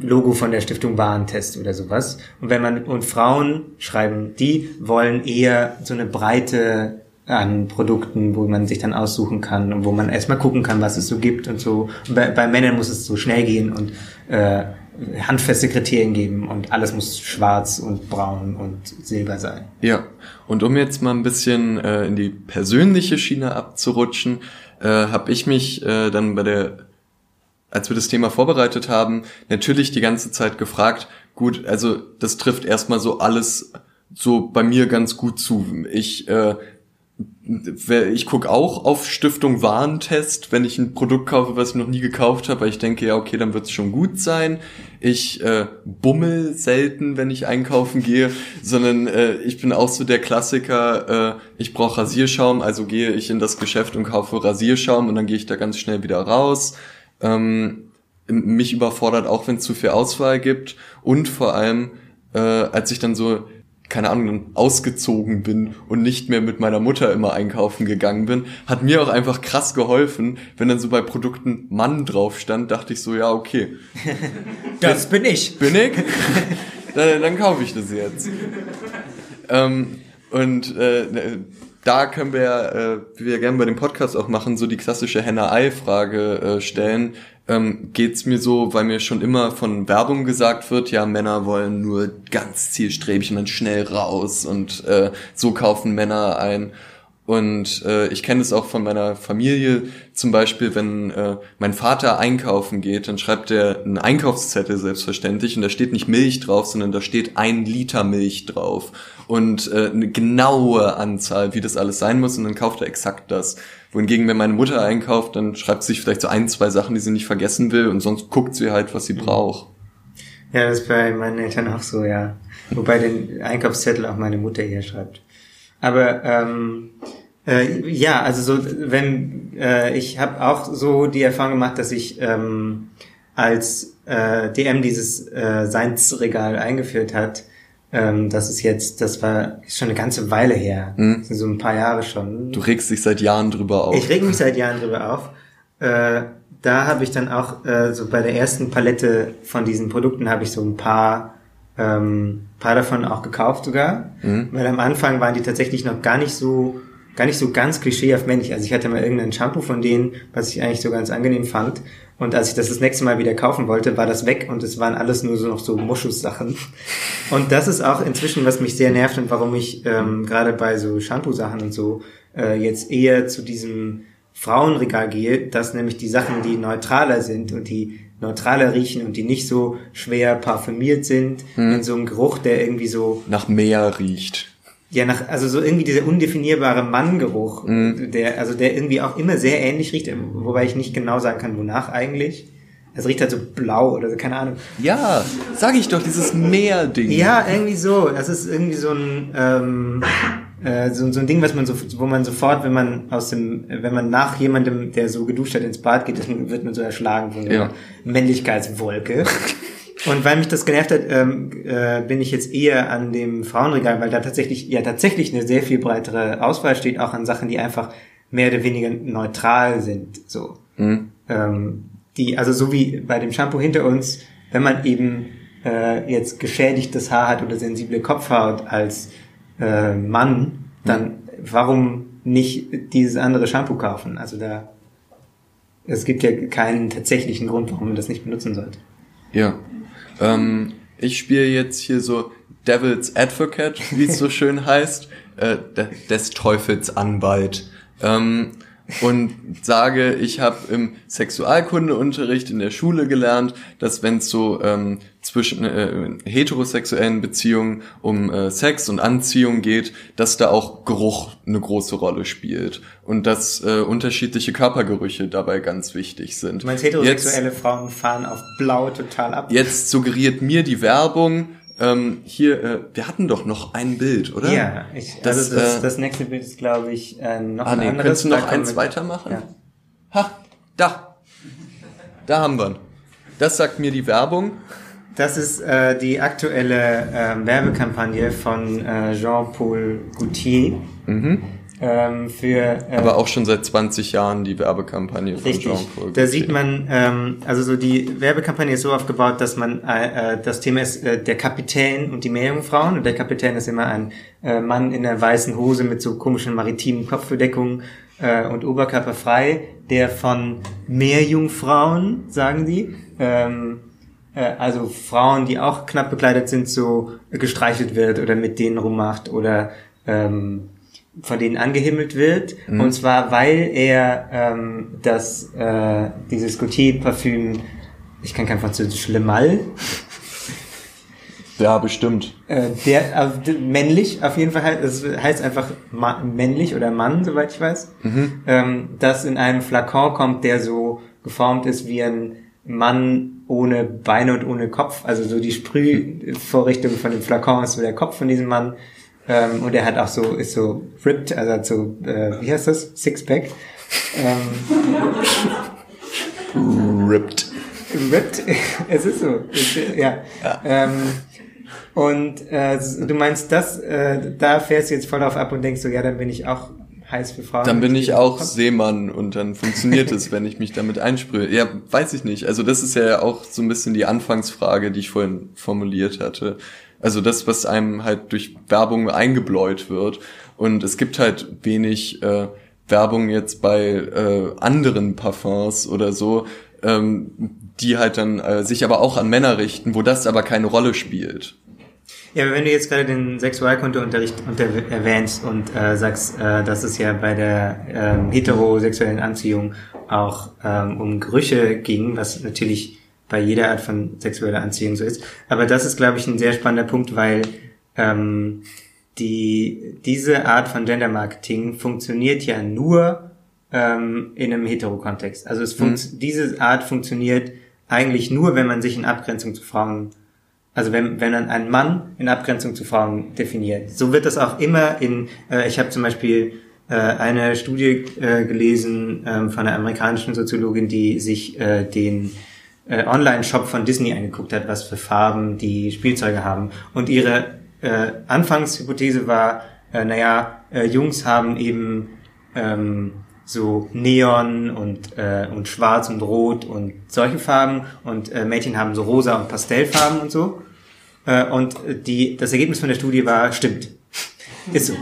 Logo von der Stiftung Warentest oder sowas. Und wenn man, und Frauen schreiben, die wollen eher so eine Breite an Produkten, wo man sich dann aussuchen kann und wo man erstmal gucken kann, was es so gibt und so. Und bei, bei Männern muss es so schnell gehen und äh, handfeste Kriterien geben und alles muss schwarz und braun und silber sein. Ja, und um jetzt mal ein bisschen äh, in die persönliche Schiene abzurutschen, äh, habe ich mich äh, dann bei der als wir das Thema vorbereitet haben, natürlich die ganze Zeit gefragt, gut, also das trifft erstmal so alles so bei mir ganz gut zu. Ich äh, ich gucke auch auf Stiftung Warentest, wenn ich ein Produkt kaufe, was ich noch nie gekauft habe, weil ich denke, ja, okay, dann wird es schon gut sein. Ich äh, bummel selten, wenn ich einkaufen gehe, sondern äh, ich bin auch so der Klassiker, äh, ich brauche Rasierschaum, also gehe ich in das Geschäft und kaufe Rasierschaum und dann gehe ich da ganz schnell wieder raus. Ähm, mich überfordert auch, wenn es zu viel Auswahl gibt und vor allem, äh, als ich dann so keine Ahnung, ausgezogen bin und nicht mehr mit meiner Mutter immer einkaufen gegangen bin, hat mir auch einfach krass geholfen, wenn dann so bei Produkten Mann drauf stand, dachte ich so, ja, okay. Das bin ich. Bin ich? dann, dann kaufe ich das jetzt. ähm, und äh, da können wir, äh, wie wir gerne bei dem Podcast auch machen, so die klassische Henne-Ei-Frage äh, stellen. Ähm, geht's mir so, weil mir schon immer von Werbung gesagt wird, ja, Männer wollen nur ganz zielstrebig und dann schnell raus und äh, so kaufen Männer ein. Und äh, ich kenne es auch von meiner Familie, zum Beispiel, wenn äh, mein Vater einkaufen geht, dann schreibt er einen Einkaufszettel selbstverständlich und da steht nicht Milch drauf, sondern da steht ein Liter Milch drauf und äh, eine genaue Anzahl, wie das alles sein muss und dann kauft er exakt das. Wohingegen, wenn meine Mutter einkauft, dann schreibt sie sich vielleicht so ein, zwei Sachen, die sie nicht vergessen will und sonst guckt sie halt, was sie mhm. braucht. Ja, das ist bei meinen Eltern auch so, ja. Wobei den Einkaufszettel auch meine Mutter hier schreibt. Aber ähm, äh, ja, also so, wenn äh, ich habe auch so die Erfahrung gemacht, dass ich ähm, als äh, DM dieses äh, Seinsregal eingeführt hat, ähm, das ist jetzt, das war schon eine ganze Weile her, mhm. so ein paar Jahre schon. Du regst dich seit Jahren drüber auf. Ich reg mich seit Jahren drüber auf. Äh, da habe ich dann auch äh, so bei der ersten Palette von diesen Produkten habe ich so ein paar ähm, paar davon auch gekauft sogar, mhm. weil am Anfang waren die tatsächlich noch gar nicht so gar nicht so ganz klischeehaft männlich. Also ich hatte mal irgendein Shampoo von denen, was ich eigentlich so ganz angenehm fand. Und als ich das das nächste Mal wieder kaufen wollte, war das weg und es waren alles nur so noch so Moschussachen. Und das ist auch inzwischen, was mich sehr nervt und warum ich ähm, gerade bei so Shampoo-Sachen und so äh, jetzt eher zu diesem Frauenregal gehe, dass nämlich die Sachen, die neutraler sind und die neutraler riechen und die nicht so schwer parfümiert sind, hm. in so einem Geruch, der irgendwie so nach Meer riecht ja, nach, also so irgendwie dieser undefinierbare Manngeruch, mhm. der, also der irgendwie auch immer sehr ähnlich riecht, wobei ich nicht genau sagen kann, wonach eigentlich. Es riecht halt so blau oder so, keine Ahnung. Ja, sag ich doch, dieses Meer-Ding. Ja, irgendwie so. Das ist irgendwie so ein, ähm, äh, so, so ein Ding, was man so, wo man sofort, wenn man aus dem, wenn man nach jemandem, der so geduscht hat, ins Bad geht, dann wird man so erschlagen von der Ja. Männlichkeitswolke. Und weil mich das genervt hat, ähm, äh, bin ich jetzt eher an dem Frauenregal, weil da tatsächlich, ja tatsächlich eine sehr viel breitere Auswahl steht, auch an Sachen, die einfach mehr oder weniger neutral sind. So. Hm. Ähm, die, also so wie bei dem Shampoo hinter uns, wenn man eben äh, jetzt geschädigtes Haar hat oder sensible Kopfhaut als äh, Mann, dann warum nicht dieses andere Shampoo kaufen? Also da es gibt ja keinen tatsächlichen Grund, warum man das nicht benutzen sollte. Ja. Ähm, ich spiele jetzt hier so Devil's Advocate, wie es so schön heißt, äh, de- des Teufels Anwalt. Ähm, und sage, ich habe im Sexualkundeunterricht in der Schule gelernt, dass wenn es so ähm, zwischen äh, heterosexuellen Beziehungen um äh, Sex und Anziehung geht, dass da auch Geruch eine große Rolle spielt und dass äh, unterschiedliche Körpergerüche dabei ganz wichtig sind. Du meinst, Jetzt- heterosexuelle Frauen fahren auf Blau total ab? Jetzt suggeriert mir die Werbung, ähm, hier, äh, wir hatten doch noch ein Bild, oder? Ja, ich, Das, also das, äh, das nächste Bild ist, glaube ich, äh, noch Ah ein nee, anderes. kannst du noch eins weitermachen? Ja. Ha, da. Da haben wir ihn. Das sagt mir die Werbung. Das ist äh, die aktuelle ähm, Werbekampagne von äh, Jean-Paul Gaultier ähm, für äh. Aber auch schon seit 20 Jahren die Werbekampagne von Richtig. Jean-Paul. Da sieht man, ähm, also so die Werbekampagne ist so aufgebaut, dass man äh, äh, das Thema ist äh, der Kapitän und die Meerjungfrauen. Und der Kapitän ist immer ein äh, Mann in einer weißen Hose mit so komischen maritimen Kopfbedeckungen äh, und Oberkörper frei, der von Meerjungfrauen, sagen die, ähm, äh, also Frauen, die auch knapp bekleidet sind, so gestreichelt wird oder mit denen rummacht oder ähm, von denen angehimmelt wird. Und zwar, weil er ähm, das, äh, dieses Gautier-Parfüm, ich kann kein Französisch, Le Mal, Ja, bestimmt. äh, der d- männlich auf jeden Fall heißt, es heißt einfach ma männlich oder Mann, soweit ich weiß, ähm, das in einem Flakon kommt, der so geformt ist wie ein Mann ohne Beine und ohne Kopf. Also so die Sprühvorrichtung von dem Flakon ist so der Kopf von diesem Mann. Ähm, und er hat auch so, ist so ripped, also hat so, äh, wie heißt das? Sixpack. Ähm, Ripped. ripped. es ist so. Es, ja. Ähm, und äh, du meinst das, äh, da fährst du jetzt voll auf ab und denkst so, ja, dann bin ich auch heiß für Frauen. Dann bin ich auch Seemann und dann funktioniert es, wenn ich mich damit einsprühe. Ja, weiß ich nicht. Also das ist ja auch so ein bisschen die Anfangsfrage, die ich vorhin formuliert hatte. Also das, was einem halt durch Werbung eingebläut wird. Und es gibt halt wenig äh, Werbung jetzt bei äh, anderen Parfums oder so, ähm, die halt dann äh, sich aber auch an Männer richten, wo das aber keine Rolle spielt. Ja, aber wenn du jetzt gerade den Sexualkundeunterricht unter erwähnst und äh, sagst, äh, dass es ja bei der ähm, heterosexuellen Anziehung auch ähm, um Gerüche ging, was natürlich bei jeder Art von sexueller Anziehung so ist. Aber das ist, glaube ich, ein sehr spannender Punkt, weil ähm, die, diese Art von Gender Marketing funktioniert ja nur ähm, in einem Hetero-Kontext. Also es funkt, diese Art funktioniert eigentlich nur, wenn man sich in Abgrenzung zu Frauen also wenn, wenn man einen Mann in Abgrenzung zu Frauen definiert. So wird das auch immer in, äh, ich habe zum Beispiel äh, eine Studie äh, gelesen ähm, von einer amerikanischen Soziologin, die sich äh, den äh, Online-Shop von Disney angeguckt hat, was für Farben die Spielzeuge haben. Und ihre äh, Anfangshypothese war, äh, naja, äh, Jungs haben eben ähm, so Neon und, äh, und Schwarz und Rot und solche Farben und äh, Mädchen haben so rosa und Pastellfarben und so. Äh, und die, das Ergebnis von der Studie war, stimmt. Ist so.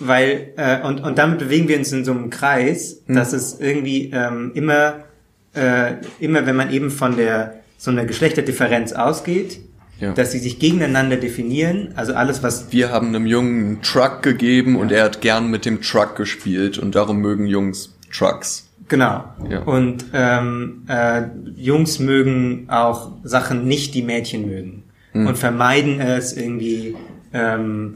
Weil, äh, und, und damit bewegen wir uns in so einem Kreis, dass es irgendwie ähm, immer, äh, immer wenn man eben von der so einer Geschlechterdifferenz ausgeht, Ja. dass sie sich gegeneinander definieren, also alles, was Wir haben einem Jungen einen Truck gegeben und er hat gern mit dem Truck gespielt und darum mögen Jungs Trucks. Genau. Ja. Und ähm, äh, Jungs mögen auch Sachen nicht, die Mädchen mögen. Und vermeiden es irgendwie ähm,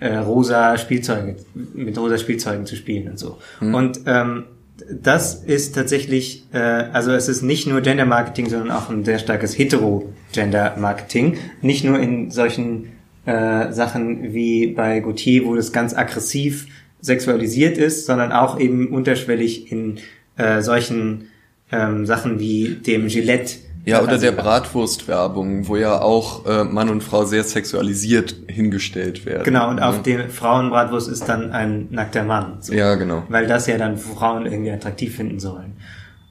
äh, rosa Spielzeuge, mit rosa Spielzeugen zu spielen und so. Und ähm, das ist tatsächlich, äh, also es ist nicht nur Gender Marketing, sondern auch ein sehr starkes Hetero-Gender Marketing. Nicht nur in solchen äh, Sachen wie bei Gautier, wo das ganz aggressiv sexualisiert ist, sondern auch eben unterschwellig in äh, solchen ähm, Sachen wie dem Gillette ja, oder der Bratwurstwerbung, wo ja auch äh, Mann und Frau sehr sexualisiert hingestellt werden. Genau, und auf der Frauenbratwurst ist dann ein nackter Mann. So. Ja, genau. Weil das ja dann Frauen irgendwie attraktiv finden sollen.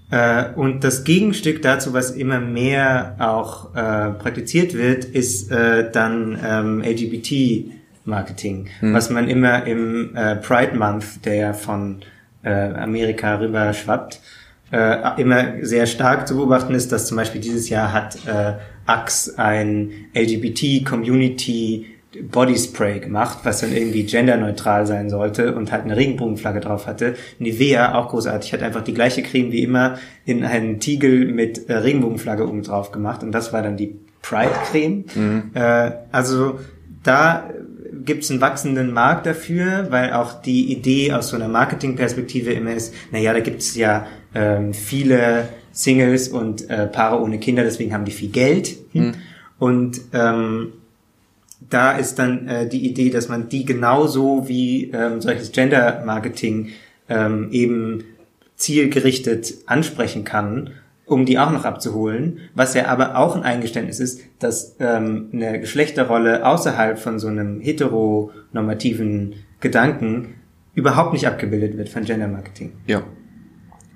Äh, und das Gegenstück dazu, was immer mehr auch äh, praktiziert wird, ist äh, dann ähm, LGBT-Marketing, hm. was man immer im äh, Pride Month, der ja von äh, Amerika rüber schwappt, äh, immer sehr stark zu beobachten ist, dass zum Beispiel dieses Jahr hat äh, Axe ein LGBT-Community Body Spray gemacht, was dann irgendwie genderneutral sein sollte und halt eine Regenbogenflagge drauf hatte. Nivea, auch großartig, hat einfach die gleiche Creme wie immer in einen Tiegel mit äh, Regenbogenflagge oben drauf gemacht und das war dann die Pride-Creme. Mhm. Äh, also da gibt es einen wachsenden Markt dafür, weil auch die Idee aus so einer Marketingperspektive immer ist, naja, da gibt es ja ähm, viele Singles und äh, Paare ohne Kinder, deswegen haben die viel Geld. Mhm. Und ähm, da ist dann äh, die Idee, dass man die genauso wie ähm, solches Gender-Marketing ähm, eben zielgerichtet ansprechen kann, um die auch noch abzuholen, was ja aber auch ein Eingeständnis ist, dass ähm, eine Geschlechterrolle außerhalb von so einem heteronormativen Gedanken überhaupt nicht abgebildet wird von Gender Marketing. Ja,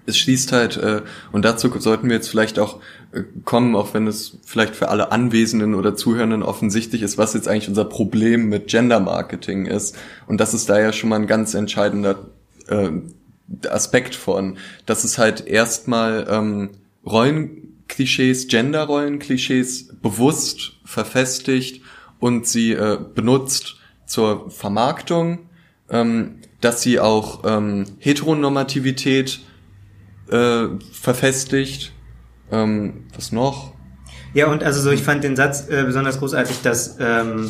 es schließt halt, äh, und dazu sollten wir jetzt vielleicht auch äh, kommen, auch wenn es vielleicht für alle Anwesenden oder Zuhörenden offensichtlich ist, was jetzt eigentlich unser Problem mit Gender Marketing ist. Und das ist da ja schon mal ein ganz entscheidender äh, Aspekt von, dass es halt erstmal ähm, Rollenklischees, Gender-Rollenklischees bewusst verfestigt und sie äh, benutzt zur Vermarktung, ähm, dass sie auch ähm, Heteronormativität äh, verfestigt. Ähm, was noch? Ja, und also so, ich fand den Satz äh, besonders großartig, dass ähm,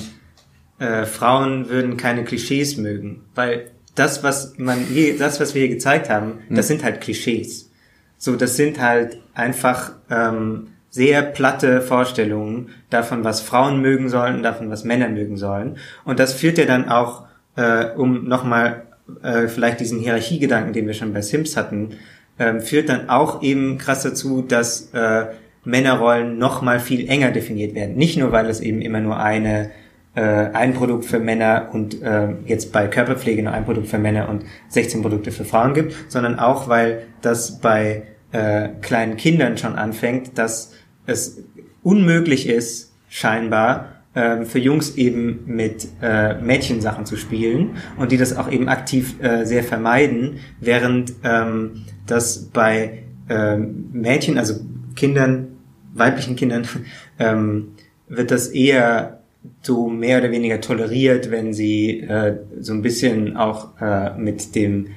äh, Frauen würden keine Klischees mögen, weil das, was man hier, das, was wir hier gezeigt haben, hm. das sind halt Klischees. So, das sind halt einfach ähm, sehr platte Vorstellungen davon, was Frauen mögen sollen davon, was Männer mögen sollen. Und das führt ja dann auch, äh, um nochmal äh, vielleicht diesen Hierarchiegedanken, den wir schon bei Sims hatten, ähm, führt dann auch eben krass dazu, dass äh, Männerrollen noch mal viel enger definiert werden. Nicht nur, weil es eben immer nur eine äh, ein Produkt für Männer und äh, jetzt bei Körperpflege nur ein Produkt für Männer und 16 Produkte für Frauen gibt, sondern auch, weil das bei äh, kleinen Kindern schon anfängt, dass es unmöglich ist, scheinbar, ähm, für Jungs eben mit äh, Mädchensachen zu spielen und die das auch eben aktiv äh, sehr vermeiden, während ähm, das bei ähm, Mädchen, also Kindern, weiblichen Kindern, ähm, wird das eher so mehr oder weniger toleriert, wenn sie äh, so ein bisschen auch äh, mit dem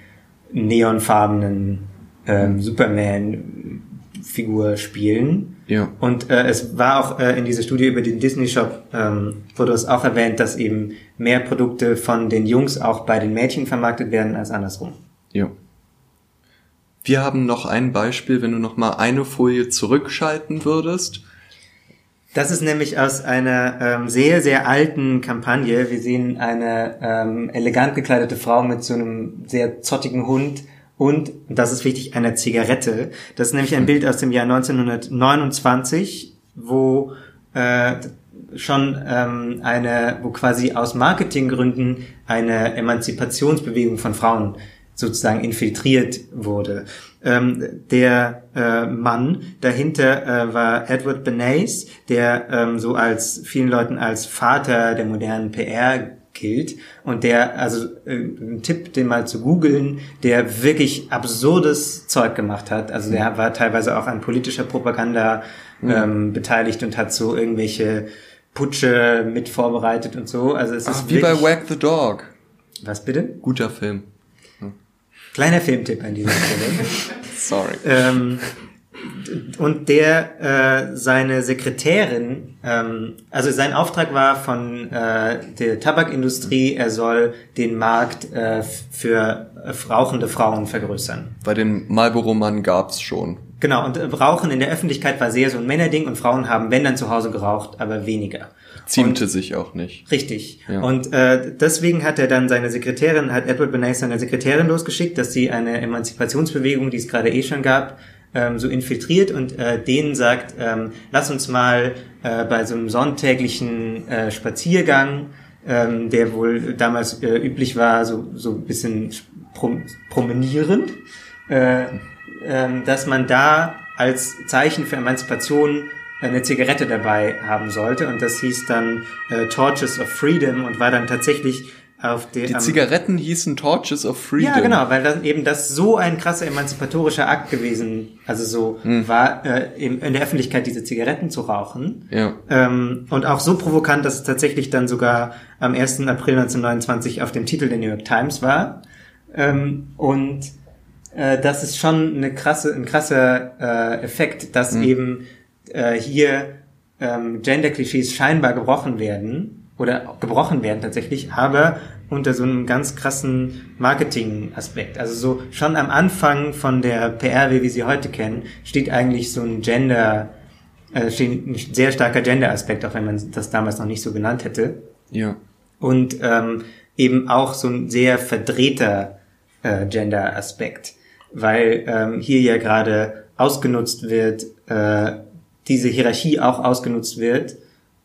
neonfarbenen ähm, Superman-Figur spielen. Ja. Und äh, es war auch äh, in dieser Studie über den Disney Shop, ähm, wurde es auch erwähnt, dass eben mehr Produkte von den Jungs auch bei den Mädchen vermarktet werden als andersrum. Ja. Wir haben noch ein Beispiel, wenn du noch mal eine Folie zurückschalten würdest. Das ist nämlich aus einer ähm, sehr, sehr alten Kampagne. Wir sehen eine ähm, elegant gekleidete Frau mit so einem sehr zottigen Hund und, das ist wichtig, einer Zigarette. Das ist nämlich ein Bild aus dem Jahr 1929, wo äh, schon ähm, eine, wo quasi aus Marketinggründen eine Emanzipationsbewegung von Frauen sozusagen infiltriert wurde. Ähm, der äh, Mann dahinter äh, war Edward Bernays, der ähm, so als vielen Leuten als Vater der modernen PR gilt und der, also äh, ein Tipp, den mal zu googeln, der wirklich absurdes Zeug gemacht hat. Also der war teilweise auch an politischer Propaganda mhm. ähm, beteiligt und hat so irgendwelche Putsche mit vorbereitet und so. Also es ist Ach, wie bei Wag the Dog. Was bitte? Guter Film. Kleiner Filmtipp an dieser Stelle. Sorry. Ähm, und der äh, seine Sekretärin, ähm, also sein Auftrag war von äh, der Tabakindustrie, er soll den Markt äh, für rauchende Frauen vergrößern. Bei den Marlboro-Mann gab's schon. Genau, und äh, Rauchen in der Öffentlichkeit war sehr so ein Männerding und Frauen haben, wenn dann zu Hause geraucht, aber weniger. Ziemte und, sich auch nicht. Richtig. Ja. Und äh, deswegen hat er dann seine Sekretärin, hat Edward Bernays seine Sekretärin losgeschickt, dass sie eine Emanzipationsbewegung, die es gerade eh schon gab, ähm, so infiltriert und äh, denen sagt, ähm, lass uns mal äh, bei so einem sonntäglichen äh, Spaziergang, ähm, der wohl damals äh, üblich war, so, so ein bisschen prom promenieren, äh, ähm, dass man da als Zeichen für Emanzipation eine Zigarette dabei haben sollte. Und das hieß dann äh, Torches of Freedom und war dann tatsächlich auf der, Die Zigaretten hießen Torches of Freedom. Ja, genau, weil dann eben das so ein krasser emanzipatorischer Akt gewesen, also so hm. war, äh, in, in der Öffentlichkeit diese Zigaretten zu rauchen. Ja. Ähm, und auch so provokant, dass es tatsächlich dann sogar am 1. April 1929 auf dem Titel der New York Times war. Ähm, und äh, das ist schon eine krasse, ein krasser äh, Effekt, dass hm. eben äh, hier ähm, Gender-Klischees scheinbar gebrochen werden oder gebrochen werden tatsächlich, aber unter so einem ganz krassen Marketing-Aspekt. Also so schon am Anfang von der PR, wie wir sie heute kennen, steht eigentlich so ein Gender, äh, steht ein sehr starker Gender-Aspekt, auch wenn man das damals noch nicht so genannt hätte. Ja. Und ähm, eben auch so ein sehr verdrehter äh, Gender-Aspekt, weil ähm, hier ja gerade ausgenutzt wird, äh, diese Hierarchie auch ausgenutzt wird,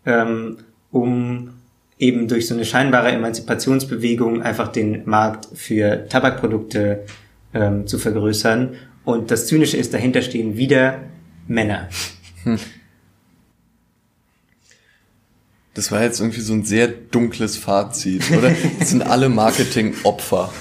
ähm, um eben durch so eine scheinbare Emanzipationsbewegung einfach den Markt für Tabakprodukte ähm, zu vergrößern. Und das Zynische ist, dahinter stehen wieder Männer. Hm. Das war jetzt irgendwie so ein sehr dunkles Fazit, oder? Das sind alle Marketing-Opfer.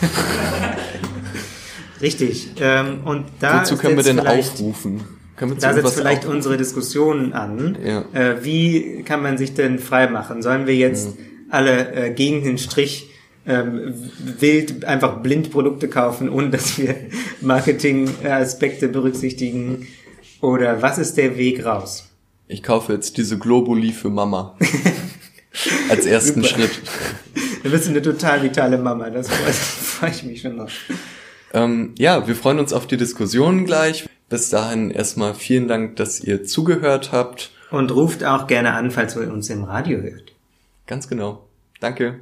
Richtig. Ähm, und da Wozu können wir denn aufrufen? Da setzt vielleicht unsere Diskussion an. Ja. Äh, wie kann man sich denn frei machen? Sollen wir jetzt ja. alle äh, gegen den Strich ähm, wild einfach blind Produkte kaufen, ohne dass wir Marketing-Aspekte berücksichtigen? Oder was ist der Weg raus? Ich kaufe jetzt diese Globuli für Mama. Als ersten. Schritt. Du bist eine total vitale Mama, das freue ich mich schon noch. Ähm, ja, wir freuen uns auf die Diskussion gleich. Bis dahin erstmal vielen Dank, dass ihr zugehört habt. Und ruft auch gerne an, falls ihr uns im Radio hört. Ganz genau. Danke.